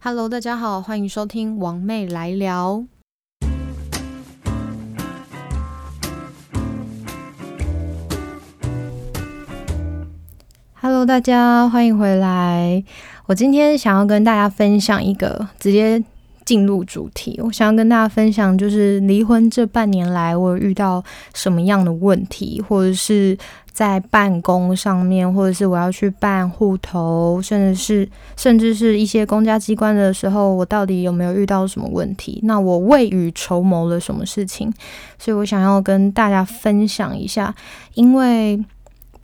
Hello，大家好，欢迎收听王妹来聊。Hello，大家欢迎回来。我今天想要跟大家分享一个，直接进入主题。我想要跟大家分享，就是离婚这半年来，我遇到什么样的问题，或者是。在办公上面，或者是我要去办户头，甚至是甚至是一些公家机关的时候，我到底有没有遇到什么问题？那我未雨绸缪了什么事情？所以我想要跟大家分享一下，因为。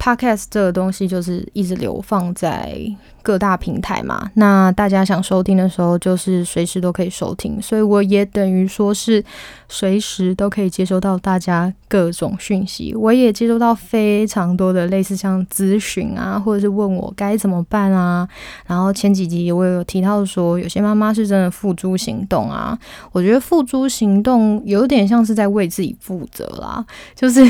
Podcast 这个东西就是一直流放在各大平台嘛，那大家想收听的时候，就是随时都可以收听，所以我也等于说是随时都可以接收到大家各种讯息。我也接收到非常多的类似像咨询啊，或者是问我该怎么办啊。然后前几集我有提到说，有些妈妈是真的付诸行动啊。我觉得付诸行动有点像是在为自己负责啦，就是。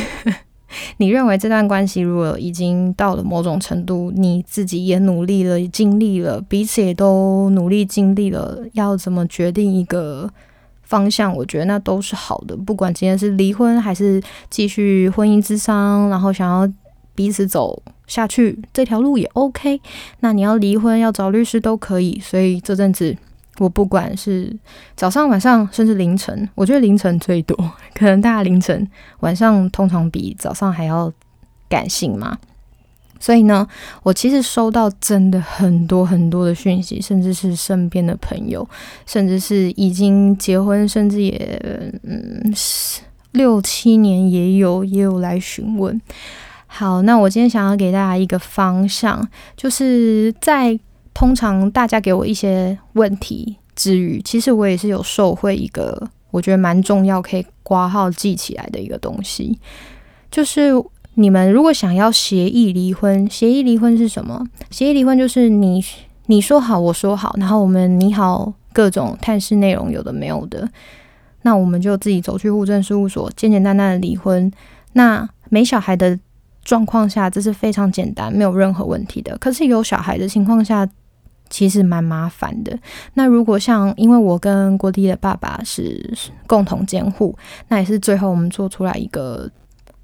你认为这段关系如果已经到了某种程度，你自己也努力了、尽力了，彼此也都努力尽力了，要怎么决定一个方向？我觉得那都是好的。不管今天是离婚还是继续婚姻之商，然后想要彼此走下去这条路也 OK。那你要离婚要找律师都可以。所以这阵子。我不管是早上、晚上，甚至凌晨，我觉得凌晨最多，可能大家凌晨、晚上通常比早上还要感性嘛。所以呢，我其实收到真的很多很多的讯息，甚至是身边的朋友，甚至是已经结婚，甚至也嗯六七年也有也有来询问。好，那我今天想要给大家一个方向，就是在。通常大家给我一些问题之余，其实我也是有受惠一个我觉得蛮重要可以挂号记起来的一个东西，就是你们如果想要协议离婚，协议离婚是什么？协议离婚就是你你说好我说好，然后我们拟好各种探视内容，有的没有的，那我们就自己走去户政事务所，简简单单的离婚。那没小孩的状况下，这是非常简单，没有任何问题的。可是有小孩的情况下，其实蛮麻烦的。那如果像，因为我跟郭弟的爸爸是共同监护，那也是最后我们做出来一个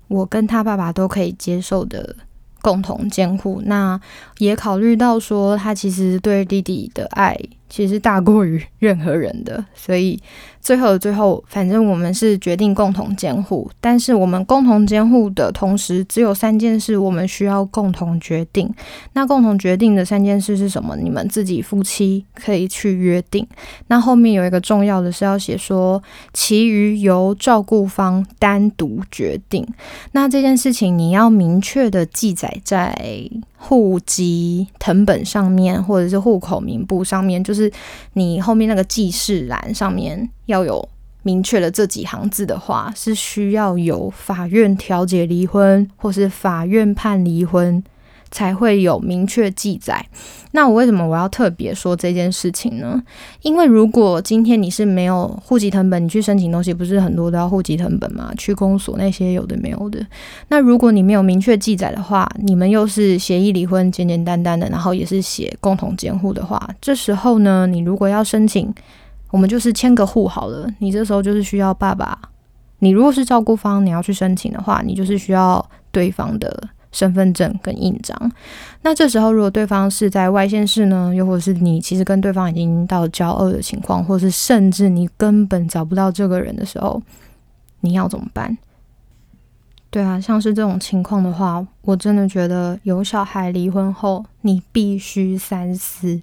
我跟他爸爸都可以接受的共同监护。那也考虑到说，他其实对弟弟的爱。其实大过于任何人的，所以最后的最后，反正我们是决定共同监护。但是我们共同监护的同时，只有三件事我们需要共同决定。那共同决定的三件事是什么？你们自己夫妻可以去约定。那后面有一个重要的是要写说，其余由照顾方单独决定。那这件事情你要明确的记载在。户籍藤本上面，或者是户口名簿上面，就是你后面那个记事栏上面要有明确的这几行字的话，是需要有法院调解离婚，或是法院判离婚。才会有明确记载。那我为什么我要特别说这件事情呢？因为如果今天你是没有户籍成本，你去申请东西，不是很多都要户籍成本吗？去公所那些有的没有的。那如果你没有明确记载的话，你们又是协议离婚，简简单单的，然后也是写共同监护的话，这时候呢，你如果要申请，我们就是签个户好了。你这时候就是需要爸爸。你如果是照顾方，你要去申请的话，你就是需要对方的。身份证跟印章，那这时候如果对方是在外县市呢，又或者是你其实跟对方已经到交恶的情况，或是甚至你根本找不到这个人的时候，你要怎么办？对啊，像是这种情况的话，我真的觉得有小孩离婚后，你必须三思，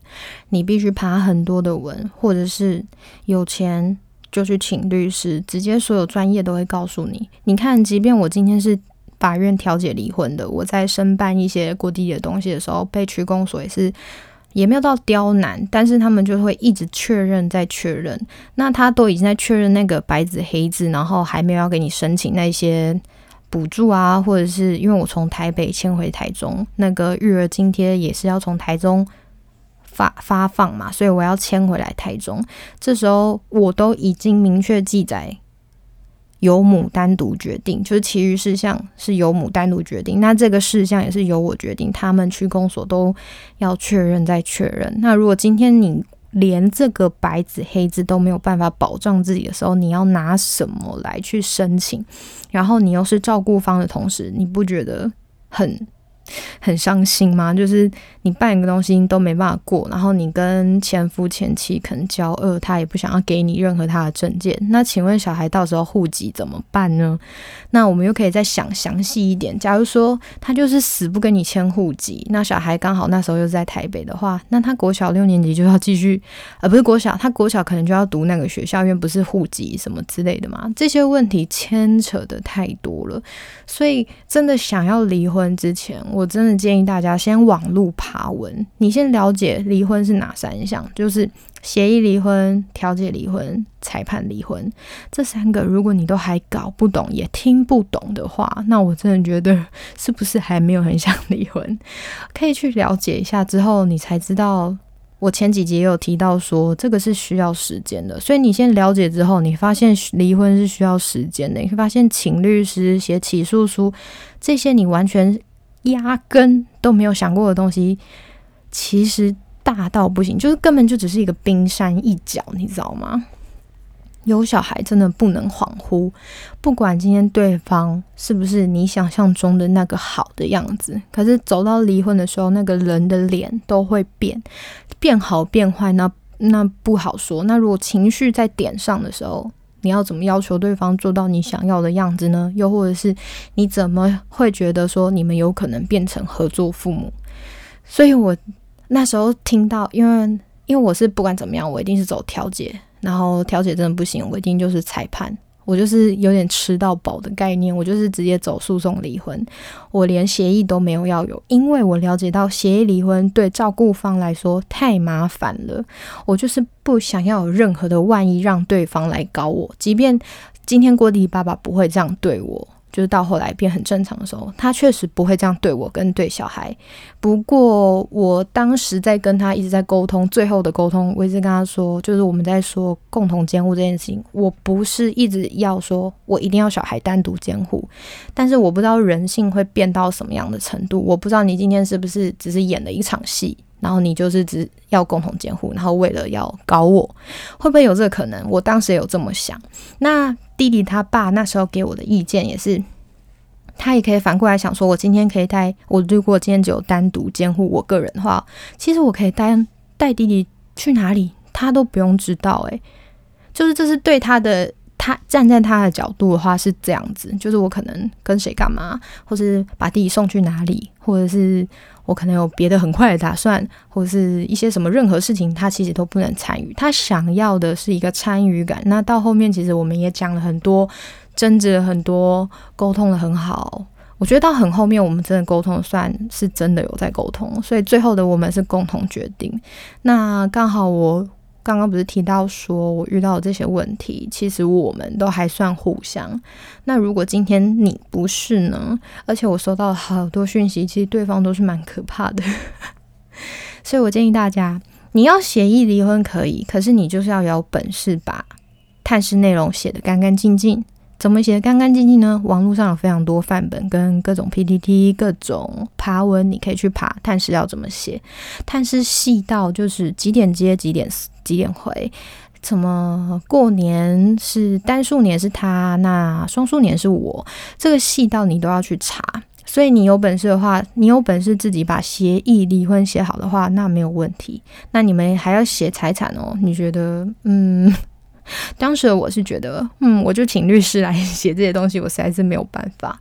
你必须爬很多的文，或者是有钱就去请律师，直接所有专业都会告诉你。你看，即便我今天是。法院调解离婚的，我在申办一些过地的东西的时候，被区公所也是也没有到刁难，但是他们就会一直确认再确认。那他都已经在确认那个白纸黑字，然后还没有要给你申请那些补助啊，或者是因为我从台北迁回台中，那个育儿津贴也是要从台中发发放嘛，所以我要迁回来台中。这时候我都已经明确记载。由母单独决定，就是其余事项是由母单独决定。那这个事项也是由我决定，他们去公所都要确认再确认。那如果今天你连这个白纸黑字都没有办法保障自己的时候，你要拿什么来去申请？然后你又是照顾方的同时，你不觉得很？很伤心吗？就是你办一个东西都没办法过，然后你跟前夫前妻可能交恶，他也不想要给你任何他的证件。那请问小孩到时候户籍怎么办呢？那我们又可以再想详细一点。假如说他就是死不跟你迁户籍，那小孩刚好那时候又在台北的话，那他国小六年级就要继续，呃，不是国小，他国小可能就要读那个学校，因为不是户籍什么之类的嘛。这些问题牵扯的太多了，所以真的想要离婚之前。我真的建议大家先网路爬文，你先了解离婚是哪三项，就是协议离婚、调解离婚、裁判离婚这三个。如果你都还搞不懂、也听不懂的话，那我真的觉得 是不是还没有很想离婚？可以去了解一下之后，你才知道。我前几集也有提到说，这个是需要时间的，所以你先了解之后，你发现离婚是需要时间的，你会发现请律师、写起诉书这些，你完全。压根都没有想过的东西，其实大到不行，就是根本就只是一个冰山一角，你知道吗？有小孩真的不能恍惚，不管今天对方是不是你想象中的那个好的样子，可是走到离婚的时候，那个人的脸都会变，变好变坏，那那不好说。那如果情绪在点上的时候，你要怎么要求对方做到你想要的样子呢？又或者是你怎么会觉得说你们有可能变成合作父母？所以我那时候听到，因为因为我是不管怎么样，我一定是走调解，然后调解真的不行，我一定就是裁判。我就是有点吃到饱的概念，我就是直接走诉讼离婚，我连协议都没有要有，因为我了解到协议离婚对照顾方来说太麻烦了，我就是不想要有任何的万一让对方来搞我，即便今天郭迪爸爸不会这样对我。就是到后来变很正常的时候，他确实不会这样对我跟对小孩。不过我当时在跟他一直在沟通，最后的沟通，我一直跟他说，就是我们在说共同监护这件事情，我不是一直要说我一定要小孩单独监护，但是我不知道人性会变到什么样的程度，我不知道你今天是不是只是演了一场戏。然后你就是只要共同监护，然后为了要搞我，会不会有这个可能？我当时也有这么想。那弟弟他爸那时候给我的意见也是，他也可以反过来想说，我今天可以带我，如果今天只有单独监护我个人的话，其实我可以带带弟弟去哪里，他都不用知道。诶，就是这是对他的，他站在他的角度的话是这样子，就是我可能跟谁干嘛，或是把弟弟送去哪里，或者是。我可能有别的很快的打算，或者是一些什么任何事情，他其实都不能参与。他想要的是一个参与感。那到后面，其实我们也讲了很多，争执很多，沟通的很好。我觉得到很后面，我们真的沟通算是真的有在沟通，所以最后的我们是共同决定。那刚好我。刚刚不是提到说我遇到这些问题，其实我们都还算互相。那如果今天你不是呢？而且我收到了好多讯息，其实对方都是蛮可怕的。所以我建议大家，你要协议离婚可以，可是你就是要有本事把探视内容写得干干净净。怎么写的干干净净呢？网络上有非常多范本跟各种 PPT，各种爬文，你可以去爬。探视要怎么写？探视细到就是几点接几点几点回？怎么过年是单数年是他，那双数年是我？这个细到你都要去查。所以你有本事的话，你有本事自己把协议离婚写好的话，那没有问题。那你们还要写财产哦？你觉得嗯？当时我是觉得，嗯，我就请律师来 写这些东西，我实在是没有办法，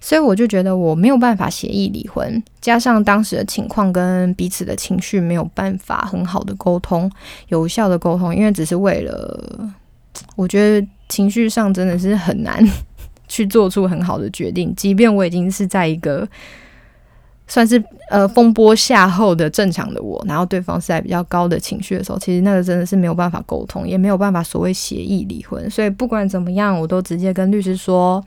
所以我就觉得我没有办法协议离婚，加上当时的情况跟彼此的情绪没有办法很好的沟通，有效的沟通，因为只是为了，我觉得情绪上真的是很难 去做出很好的决定，即便我已经是在一个。算是呃风波下后的正常的我，然后对方是在比较高的情绪的时候，其实那个真的是没有办法沟通，也没有办法所谓协议离婚。所以不管怎么样，我都直接跟律师说，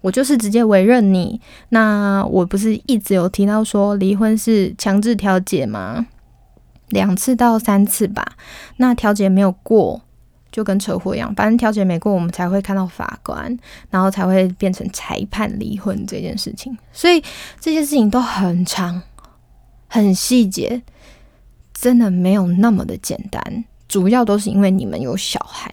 我就是直接委任你。那我不是一直有提到说离婚是强制调解吗？两次到三次吧，那调解没有过。就跟车祸一样，反正调解没过，我们才会看到法官，然后才会变成裁判离婚这件事情。所以这些事情都很长、很细节，真的没有那么的简单。主要都是因为你们有小孩，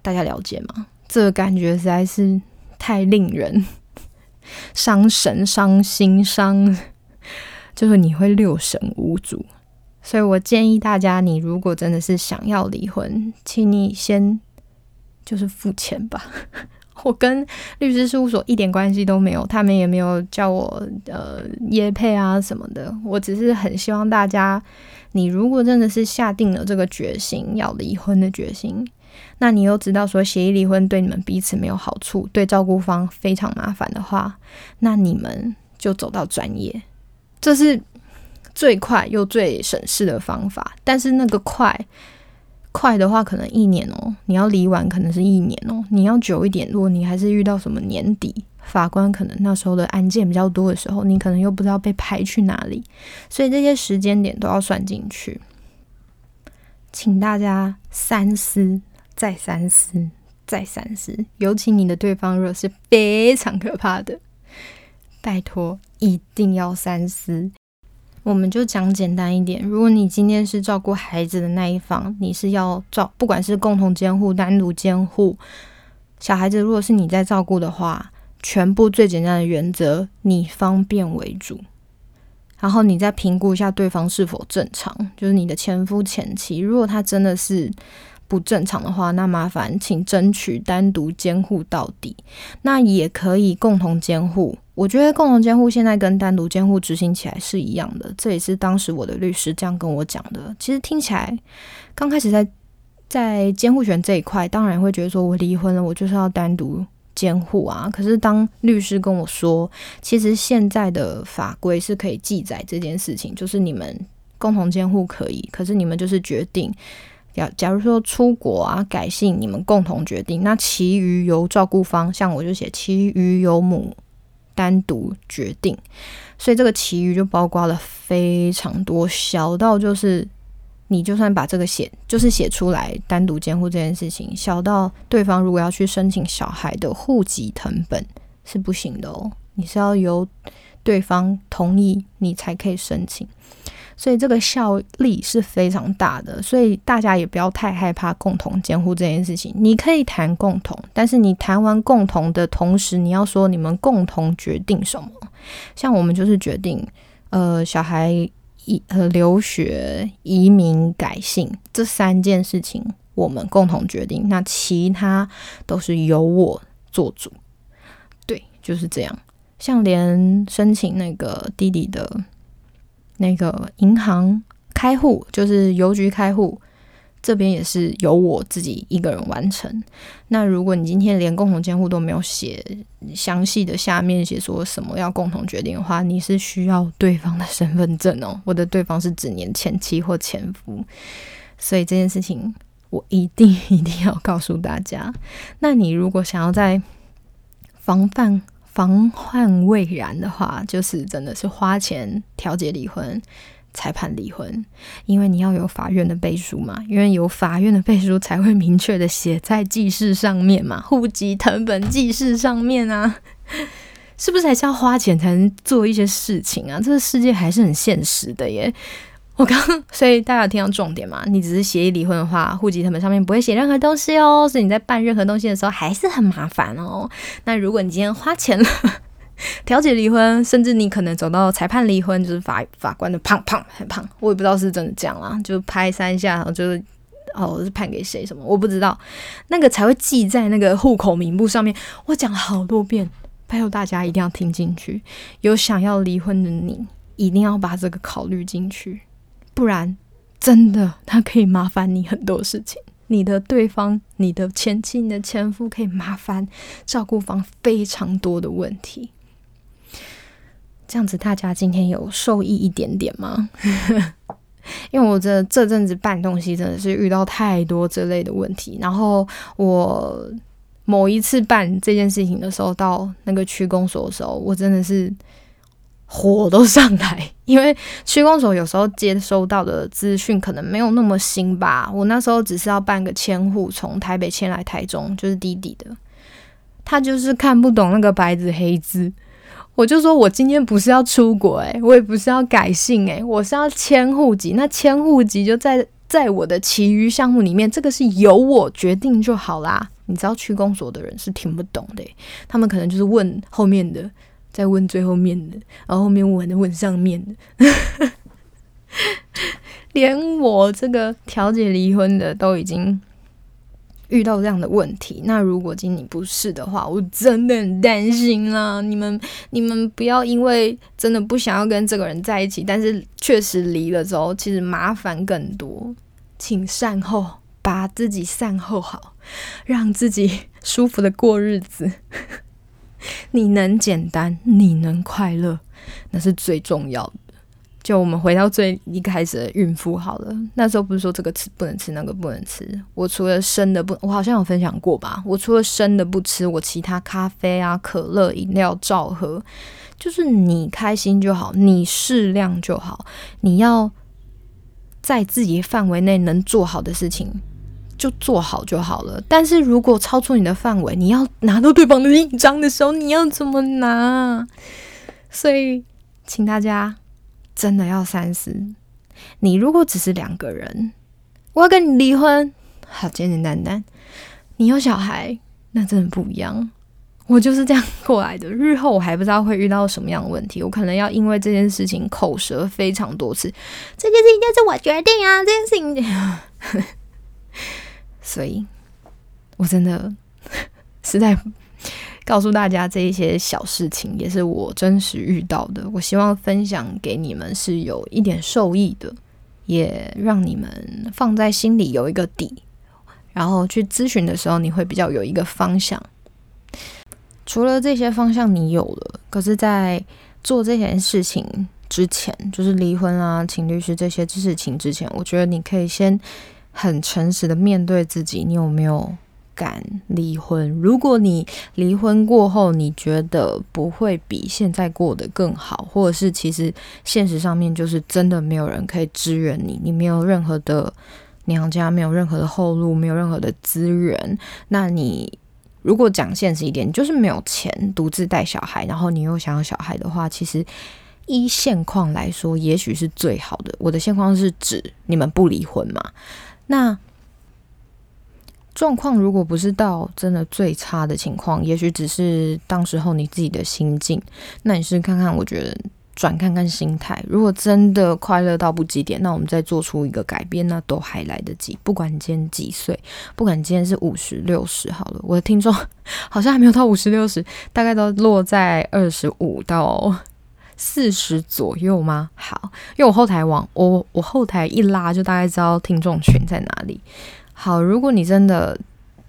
大家了解吗？这个感觉实在是太令人伤神、伤心、伤，就是你会六神无主。所以我建议大家，你如果真的是想要离婚，请你先就是付钱吧。我跟律师事务所一点关系都没有，他们也没有叫我呃约配啊什么的。我只是很希望大家，你如果真的是下定了这个决心要离婚的决心，那你又知道说协议离婚对你们彼此没有好处，对照顾方非常麻烦的话，那你们就走到专业，这是最快又最省事的方法。但是那个快。快的话可能一年哦，你要离完可能是一年哦。你要久一点，如果你还是遇到什么年底法官可能那时候的案件比较多的时候，你可能又不知道被排去哪里，所以这些时间点都要算进去。请大家三思，再三思，再三思。尤其你的对方若是非常可怕的，拜托一定要三思。我们就讲简单一点，如果你今天是照顾孩子的那一方，你是要照，不管是共同监护、单独监护，小孩子如果是你在照顾的话，全部最简单的原则，你方便为主，然后你再评估一下对方是否正常，就是你的前夫前妻，如果他真的是。不正常的话，那麻烦请争取单独监护到底。那也可以共同监护。我觉得共同监护现在跟单独监护执行起来是一样的。这也是当时我的律师这样跟我讲的。其实听起来，刚开始在在监护权这一块，当然会觉得说我离婚了，我就是要单独监护啊。可是当律师跟我说，其实现在的法规是可以记载这件事情，就是你们共同监护可以，可是你们就是决定。假假如说出国啊改姓，你们共同决定，那其余由照顾方，像我就写其余由母单独决定，所以这个其余就包括了非常多，小到就是你就算把这个写就是写出来单独监护这件事情，小到对方如果要去申请小孩的户籍成本是不行的哦，你是要由对方同意你才可以申请。所以这个效力是非常大的，所以大家也不要太害怕共同监护这件事情。你可以谈共同，但是你谈完共同的同时，你要说你们共同决定什么。像我们就是决定，呃，小孩移呃留学、移民、改姓这三件事情，我们共同决定。那其他都是由我做主。对，就是这样。像连申请那个弟弟的。那个银行开户就是邮局开户，这边也是由我自己一个人完成。那如果你今天连共同监护都没有写详细的，下面写说什么要共同决定的话，你是需要对方的身份证哦。我的对方是指年前妻或前夫，所以这件事情我一定 一定要告诉大家。那你如果想要在防范。防患未然的话，就是真的是花钱调解离婚、裁判离婚，因为你要有法院的背书嘛，因为有法院的背书才会明确的写在记事上面嘛，户籍成本记事上面啊，是不是还是要花钱才能做一些事情啊？这个世界还是很现实的耶。我刚，所以大家有听到重点嘛？你只是协议离婚的话，户籍他们上面不会写任何东西哦，所以你在办任何东西的时候还是很麻烦哦。那如果你今天花钱了 调解离婚，甚至你可能走到裁判离婚，就是法法官的胖胖很胖，我也不知道是真的这样啦，就拍三下，然后就是哦是判给谁什么，我不知道，那个才会记在那个户口名簿上面。我讲了好多遍，拜托大家一定要听进去，有想要离婚的你，一定要把这个考虑进去。不然，真的他可以麻烦你很多事情。你的对方、你的前妻、你的前夫可以麻烦照顾方非常多的问题。这样子，大家今天有受益一点点吗？因为我这这阵子办东西真的是遇到太多这类的问题。然后我某一次办这件事情的时候，到那个区公所的时候，我真的是。火都上来，因为区公所有时候接收到的资讯可能没有那么新吧。我那时候只是要办个迁户，从台北迁来台中，就是弟弟的，他就是看不懂那个白纸黑字。我就说我今天不是要出国，诶，我也不是要改姓，诶，我是要迁户籍。那迁户籍就在在我的其余项目里面，这个是由我决定就好啦。你知道区公所的人是听不懂的，他们可能就是问后面的，再问最后面的，然后后面问的问上面的，连我这个调解离婚的都已经。遇到这样的问题，那如果今你不是的话，我真的很担心啦。你们，你们不要因为真的不想要跟这个人在一起，但是确实离了之后，其实麻烦更多。请善后，把自己善后好，让自己舒服的过日子。你能简单，你能快乐，那是最重要的。就我们回到最一开始的孕妇好了，那时候不是说这个吃不能吃，那个不能吃。我除了生的不，我好像有分享过吧。我除了生的不吃，我其他咖啡啊、可乐、饮料照喝。就是你开心就好，你适量就好。你要在自己范围内能做好的事情就做好就好了。但是如果超出你的范围，你要拿到对方的印章的时候，你要怎么拿？所以，请大家。真的要三思。你如果只是两个人，我要跟你离婚，好简简单单。你有小孩，那真的不一样。我就是这样过来的。日后我还不知道会遇到什么样的问题，我可能要因为这件事情口舌非常多次。这件事情就是我决定啊，这件事情。所以，我真的 实在。告诉大家这一些小事情，也是我真实遇到的。我希望分享给你们是有一点受益的，也让你们放在心里有一个底，然后去咨询的时候，你会比较有一个方向。除了这些方向你有了，可是，在做这件事情之前，就是离婚啊、请律师这些事情之前，我觉得你可以先很诚实的面对自己，你有没有？敢离婚？如果你离婚过后，你觉得不会比现在过得更好，或者是其实现实上面就是真的没有人可以支援你，你没有任何的娘家，没有任何的后路，没有任何的资源，那你如果讲现实一点，就是没有钱独自带小孩，然后你又想要小孩的话，其实依现况来说，也许是最好的。我的现况是指你们不离婚嘛？那。状况如果不是到真的最差的情况，也许只是当时候你自己的心境。那你是看看，我觉得转看看心态。如果真的快乐到不极点，那我们再做出一个改变，那都还来得及。不管今天几岁，不管今天是五十六十，好了，我的听众 好像还没有到五十六十，大概都落在二十五到四十左右吗？好，因为我后台往我我后台一拉，就大概知道听众群在哪里。好，如果你真的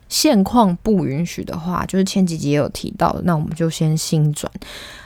现况不允许的话，就是前几集也有提到，那我们就先新转。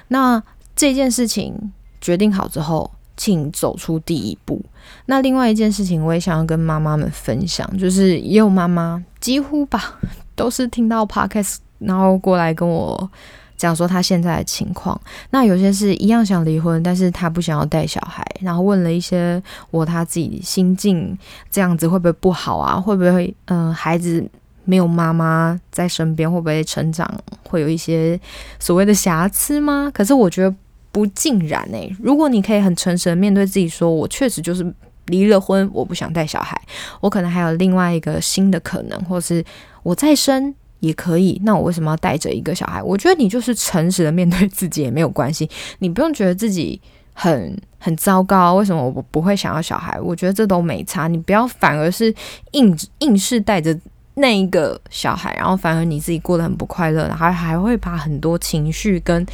那这件事情决定好之后，请走出第一步。那另外一件事情，我也想要跟妈妈们分享，就是也有妈妈几乎吧，都是听到 podcast，然后过来跟我。讲说他现在的情况，那有些是一样想离婚，但是他不想要带小孩，然后问了一些我他自己心境，这样子会不会不好啊？会不会嗯孩子没有妈妈在身边，会不会成长会有一些所谓的瑕疵吗？可是我觉得不尽然诶，如果你可以很诚实的面对自己，说我确实就是离了婚，我不想带小孩，我可能还有另外一个新的可能，或是我再生。也可以，那我为什么要带着一个小孩？我觉得你就是诚实的面对自己也没有关系，你不用觉得自己很很糟糕。为什么我不会想要小孩？我觉得这都没差，你不要反而是硬硬是带着那一个小孩，然后反而你自己过得很不快乐，然后还会把很多情绪跟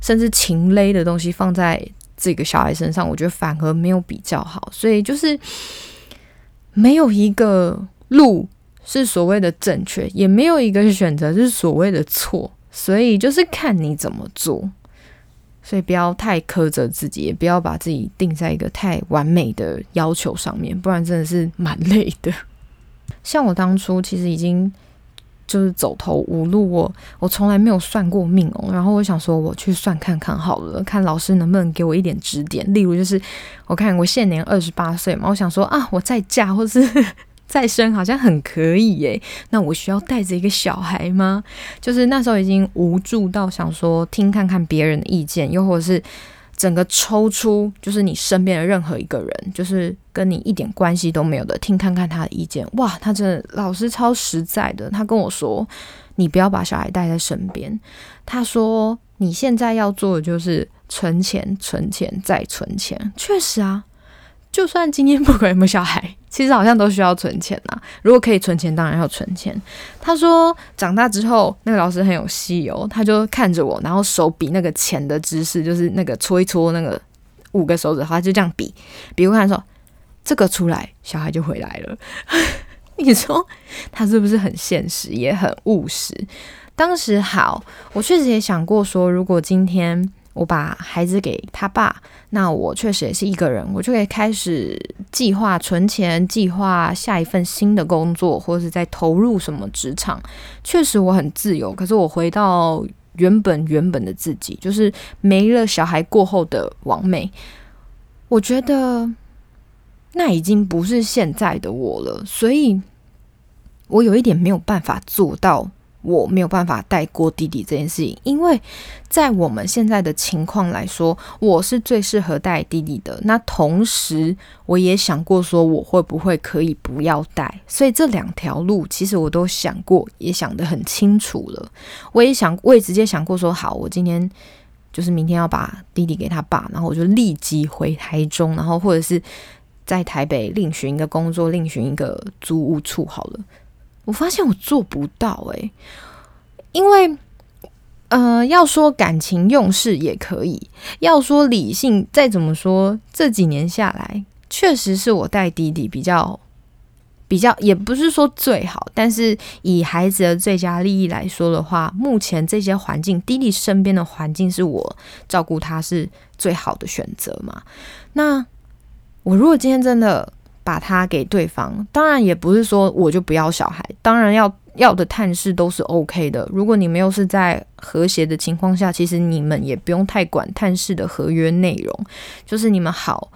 甚至情勒的东西放在这个小孩身上，我觉得反而没有比较好。所以就是没有一个路。是所谓的正确，也没有一个选择是所谓的错，所以就是看你怎么做。所以不要太苛责自己，也不要把自己定在一个太完美的要求上面，不然真的是蛮累的。像我当初其实已经就是走投无路，我我从来没有算过命哦。然后我想说，我去算看看好了，看老师能不能给我一点指点。例如，就是我看我现年二十八岁嘛，我想说啊，我再嫁或是。再生好像很可以耶，那我需要带着一个小孩吗？就是那时候已经无助到想说听看看别人的意见，又或者是整个抽出就是你身边的任何一个人，就是跟你一点关系都没有的，听看看他的意见。哇，他真的老师超实在的，他跟我说，你不要把小孩带在身边。他说你现在要做的就是存钱、存钱再存钱。确实啊。就算今天不管有没有小孩，其实好像都需要存钱呐。如果可以存钱，当然要存钱。他说长大之后，那个老师很有戏哦，他就看着我，然后手比那个钱的姿势，就是那个搓一搓那个五个手指，他就这样比，比如看说这个出来，小孩就回来了。你说他是不是很现实，也很务实？当时好，我确实也想过说，如果今天。我把孩子给他爸，那我确实也是一个人，我就可以开始计划存钱，计划下一份新的工作，或者是在投入什么职场。确实我很自由，可是我回到原本原本的自己，就是没了小孩过后的王美。我觉得那已经不是现在的我了，所以我有一点没有办法做到。我没有办法带过弟弟这件事情，因为在我们现在的情况来说，我是最适合带弟弟的。那同时，我也想过说，我会不会可以不要带？所以这两条路，其实我都想过，也想得很清楚了。我也想，我也直接想过说，好，我今天就是明天要把弟弟给他爸，然后我就立即回台中，然后或者是在台北另寻一个工作，另寻一个租屋处好了。我发现我做不到诶，因为，呃，要说感情用事也可以，要说理性，再怎么说，这几年下来，确实是我带弟弟比较比较，也不是说最好，但是以孩子的最佳利益来说的话，目前这些环境，弟弟身边的环境是我照顾他是最好的选择嘛？那我如果今天真的。把它给对方，当然也不是说我就不要小孩，当然要要的探视都是 OK 的。如果你们又是在和谐的情况下，其实你们也不用太管探视的合约内容，就是你们好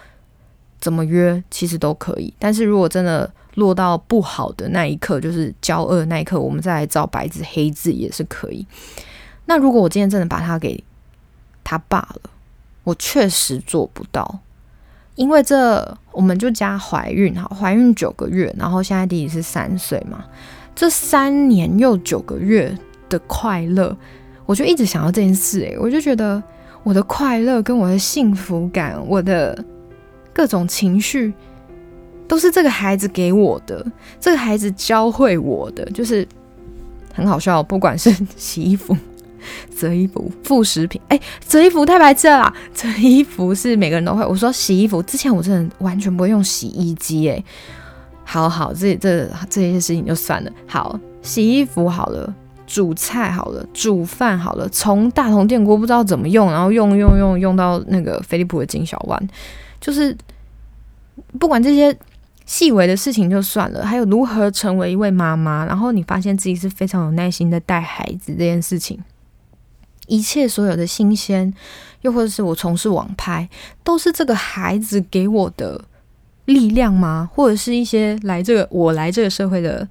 怎么约，其实都可以。但是如果真的落到不好的那一刻，就是交恶那一刻，我们再来照白纸黑字也是可以。那如果我今天真的把他给他爸了，我确实做不到。因为这，我们就加怀孕哈，怀孕九个月，然后现在弟弟是三岁嘛，这三年又九个月的快乐，我就一直想到这件事诶，我就觉得我的快乐跟我的幸福感，我的各种情绪，都是这个孩子给我的，这个孩子教会我的，就是很好笑，不管是洗衣服。折衣服、副食品，哎，折衣服太白痴了！折衣服是每个人都会。我说洗衣服之前，我真的完全不会用洗衣机，哎，好好，这这这些事情就算了。好，洗衣服好了，煮菜好了，煮饭好了，从大铜电锅不知道怎么用，然后用用用用到那个飞利浦的金小碗，就是不管这些细微的事情就算了，还有如何成为一位妈妈，然后你发现自己是非常有耐心的带孩子这件事情。一切所有的新鲜，又或者是我从事网拍，都是这个孩子给我的力量吗？或者是一些来这个我来这个社会的，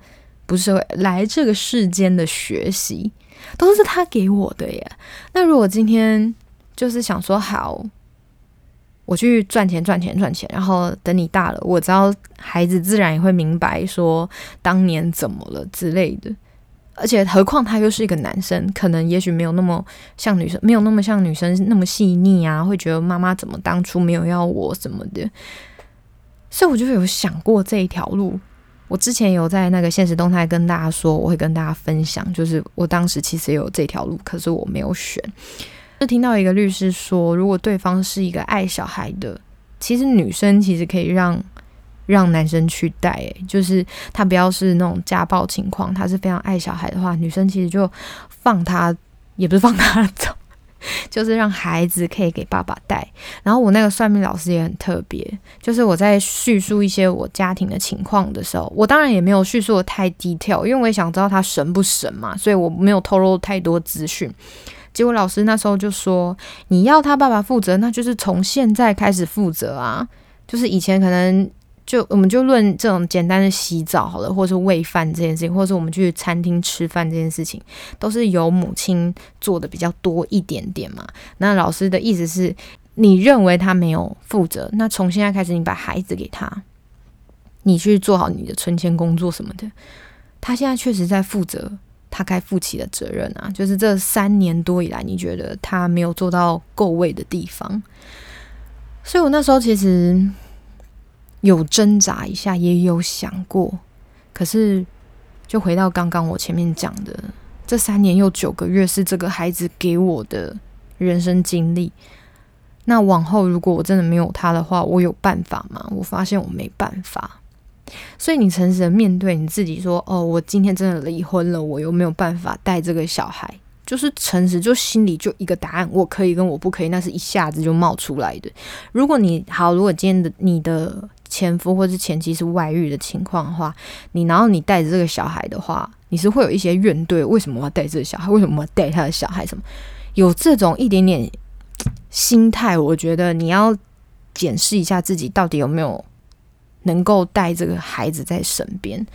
不是社会来这个世间的学习，都是他给我的耶。那如果今天就是想说好，我去赚钱赚钱赚钱，然后等你大了，我知道孩子自然也会明白说当年怎么了之类的。而且，何况他又是一个男生，可能也许没有那么像女生，没有那么像女生那么细腻啊，会觉得妈妈怎么当初没有要我什么的。所以，我就有想过这一条路。我之前有在那个现实动态跟大家说，我会跟大家分享，就是我当时其实有这条路，可是我没有选。就听到一个律师说，如果对方是一个爱小孩的，其实女生其实可以让。让男生去带，诶，就是他不要是那种家暴情况，他是非常爱小孩的话，女生其实就放他，也不是放他走，就是让孩子可以给爸爸带。然后我那个算命老师也很特别，就是我在叙述一些我家庭的情况的时候，我当然也没有叙述的太低调，因为我也想知道他神不神嘛，所以我没有透露太多资讯。结果老师那时候就说：“你要他爸爸负责，那就是从现在开始负责啊，就是以前可能。”就我们就论这种简单的洗澡好了，或是喂饭这件事情，或是我们去餐厅吃饭这件事情，都是由母亲做的比较多一点点嘛。那老师的意思是，你认为他没有负责，那从现在开始，你把孩子给他，你去做好你的存钱工作什么的。他现在确实在负责他该负起的责任啊，就是这三年多以来，你觉得他没有做到够位的地方。所以我那时候其实有挣扎一下，也有想过，可是就回到刚刚我前面讲的，这三年又九个月是这个孩子给我的人生经历。那往后，如果我真的没有他的话，我有办法吗？我发现我没办法。所以你诚实的面对你自己，说：“哦，我今天真的离婚了，我又没有办法带这个小孩。”就是诚实，就心里就一个答案：我可以跟我不可以，那是一下子就冒出来的。如果你好，如果今天的你的前夫或是前妻是外遇的情况的话，你然后你带着这个小孩的话，你是会有一些怨怼：为什么我要带这个小孩？为什么我要带他的小孩？什么有这种一点点。心态，我觉得你要检视一下自己到底有没有能够带这个孩子在身边，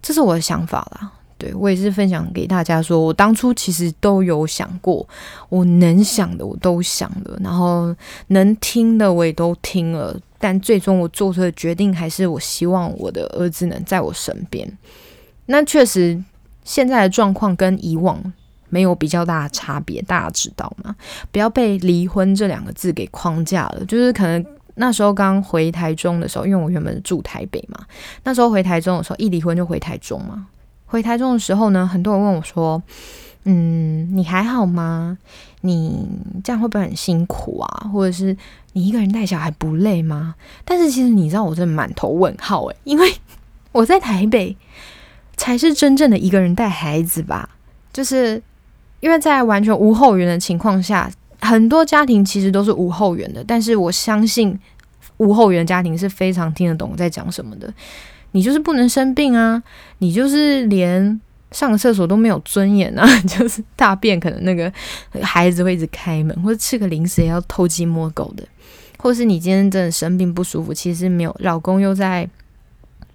这是我的想法啦。对我也是分享给大家，说我当初其实都有想过，我能想的我都想了，然后能听的我也都听了，但最终我做出的决定还是我希望我的儿子能在我身边。那确实，现在的状况跟以往。没有比较大的差别，大家知道吗？不要被离婚这两个字给框架了。就是可能那时候刚回台中的时候，因为我原本住台北嘛，那时候回台中的时候，一离婚就回台中嘛。回台中的时候呢，很多人问我说：“嗯，你还好吗？你这样会不会很辛苦啊？或者是你一个人带小孩不累吗？”但是其实你知道，我真的满头问号诶，因为我在台北才是真正的一个人带孩子吧，就是。因为在完全无后援的情况下，很多家庭其实都是无后援的。但是我相信，无后援家庭是非常听得懂我在讲什么的。你就是不能生病啊，你就是连上厕所都没有尊严啊，就是大便可能那个孩子会一直开门，或者吃个零食也要偷鸡摸狗的，或是你今天真的生病不舒服，其实没有老公又在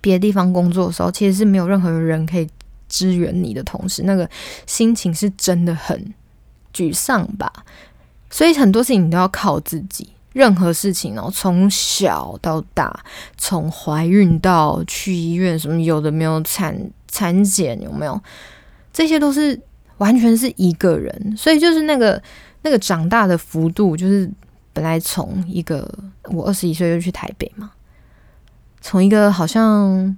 别的地方工作的时候，其实是没有任何人可以。支援你的同时，那个心情是真的很沮丧吧？所以很多事情你都要靠自己。任何事情哦，从小到大，从怀孕到去医院，什么有的没有产产检有没有？这些都是完全是一个人。所以就是那个那个长大的幅度，就是本来从一个我二十一岁就去台北嘛，从一个好像。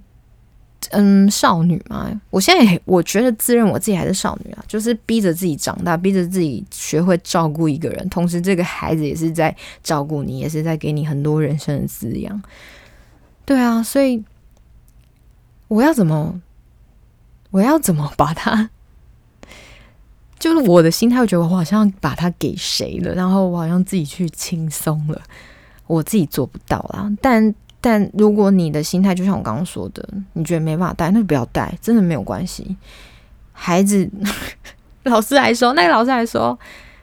嗯，少女嘛，我现在我觉得自认我自己还是少女啊，就是逼着自己长大，逼着自己学会照顾一个人，同时这个孩子也是在照顾你，也是在给你很多人生的滋养。对啊，所以我要怎么，我要怎么把他，就是我的心态，会觉得我好像把他给谁了，然后我好像自己去轻松了，我自己做不到啦，但。但如果你的心态就像我刚刚说的，你觉得没办法带，那就不要带，真的没有关系。孩子，老师还说，那个老师还说，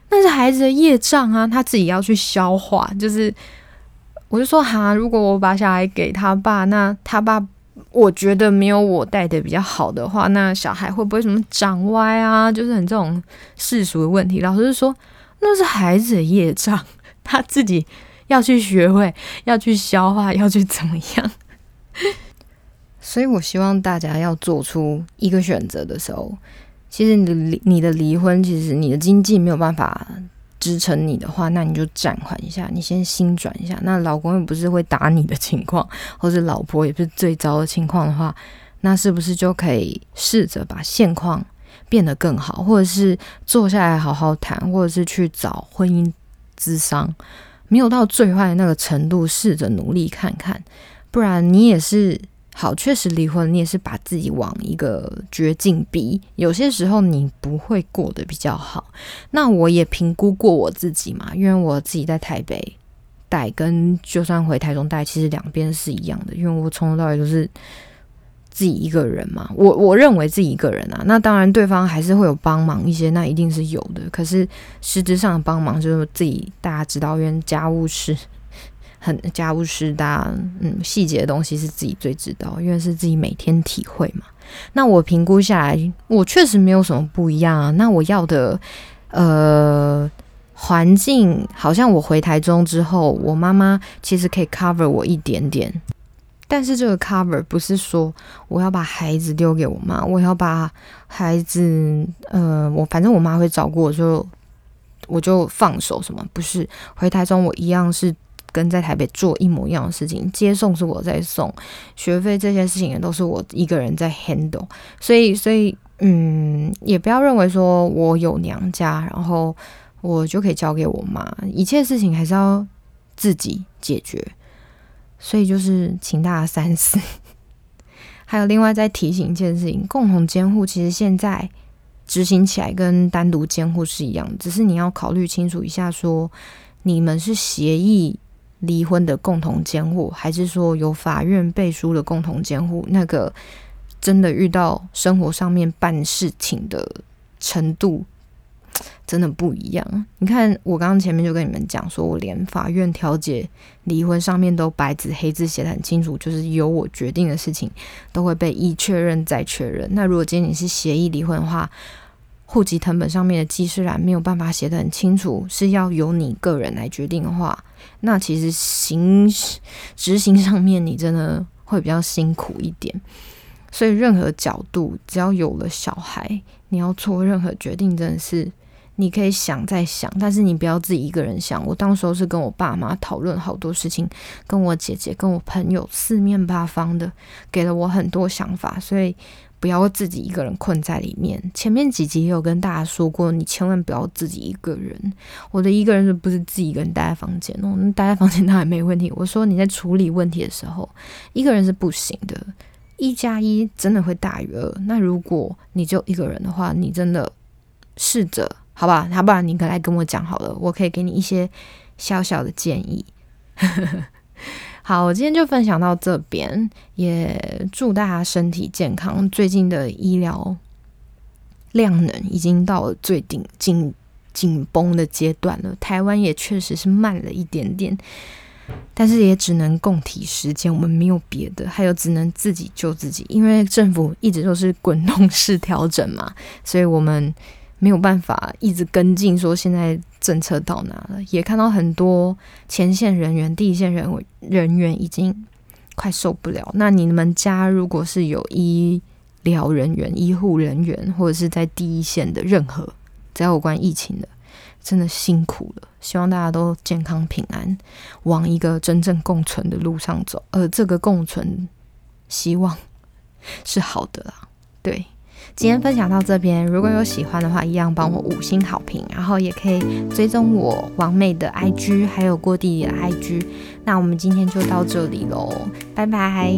那是孩子的业障啊，他自己要去消化。就是，我就说哈，如果我把小孩给他爸，那他爸我觉得没有我带的比较好的话，那小孩会不会什么长歪啊？就是很这种世俗的问题。老师就说，那是孩子的业障，他自己。要去学会，要去消化，要去怎么样？所以我希望大家要做出一个选择的时候，其实你离你的离婚，其实你的经济没有办法支撑你的话，那你就暂缓一下，你先心转一下。那老公又不是会打你的情况，或者老婆也不是最糟的情况的话，那是不是就可以试着把现况变得更好，或者是坐下来好好谈，或者是去找婚姻咨商？没有到最坏的那个程度，试着努力看看，不然你也是好，确实离婚，你也是把自己往一个绝境逼。有些时候你不会过得比较好。那我也评估过我自己嘛，因为我自己在台北带，跟就算回台中带，其实两边是一样的，因为我从头到尾都是。自己一个人嘛，我我认为自己一个人啊，那当然对方还是会有帮忙一些，那一定是有的。可是实质上的帮忙就是自己，大家知道，因为家务事 很家务事，大家嗯细节的东西是自己最知道，因为是自己每天体会嘛。那我评估下来，我确实没有什么不一样啊。那我要的呃环境好像我回台中之后，我妈妈其实可以 cover 我一点点，但是这个 cover 不是说我要把孩子丢给我妈，我要把孩子，呃，我反正我妈会照顾我，就我就放手什么？不是回台中，我一样是跟在台北做一模一样的事情，接送是我在送，学费这些事情也都是我一个人在 handle，所以，所以，嗯，也不要认为说我有娘家，然后。我就可以交给我妈，一切事情还是要自己解决，所以就是请大家三思。还有另外再提醒一件事情，共同监护其实现在执行起来跟单独监护是一样，只是你要考虑清楚一下，说你们是协议离婚的共同监护，还是说有法院背书的共同监护？那个真的遇到生活上面办事情的程度。真的不一样。你看，我刚刚前面就跟你们讲，说我连法院调解离婚上面都白纸黑字写的很清楚，就是由我决定的事情都会被一确认再确认。那如果今天你是协议离婚的话，户籍成本上面的记事栏没有办法写的很清楚，是要由你个人来决定的话，那其实行执行上面你真的会比较辛苦一点。所以任何角度，只要有了小孩，你要做任何决定，真的是。你可以想再想，但是你不要自己一个人想。我当时候是跟我爸妈讨论好多事情，跟我姐姐、跟我朋友四面八方的给了我很多想法，所以不要自己一个人困在里面。前面几集也有跟大家说过，你千万不要自己一个人。我的一个人是不是自己一个人待在房间哦？那待在房间当然没问题。我说你在处理问题的时候，一个人是不行的。一加一真的会大于二。那如果你就一个人的话，你真的试着。好吧，要不然你可来跟我讲好了，我可以给你一些小小的建议。好，我今天就分享到这边，也祝大家身体健康。最近的医疗量能已经到了最顶紧紧绷的阶段了，台湾也确实是慢了一点点，但是也只能共体时间，我们没有别的，还有只能自己救自己，因为政府一直都是滚动式调整嘛，所以我们。没有办法一直跟进，说现在政策到哪了？也看到很多前线人员、第一线人人员已经快受不了。那你们家如果是有医疗人员、医护人员，或者是在第一线的任何只要有关疫情的，真的辛苦了。希望大家都健康平安，往一个真正共存的路上走。而这个共存，希望是好的啦。对。今天分享到这边，如果有喜欢的话，一样帮我五星好评，然后也可以追踪我王美的 IG，还有郭弟弟的 IG。那我们今天就到这里喽，拜拜。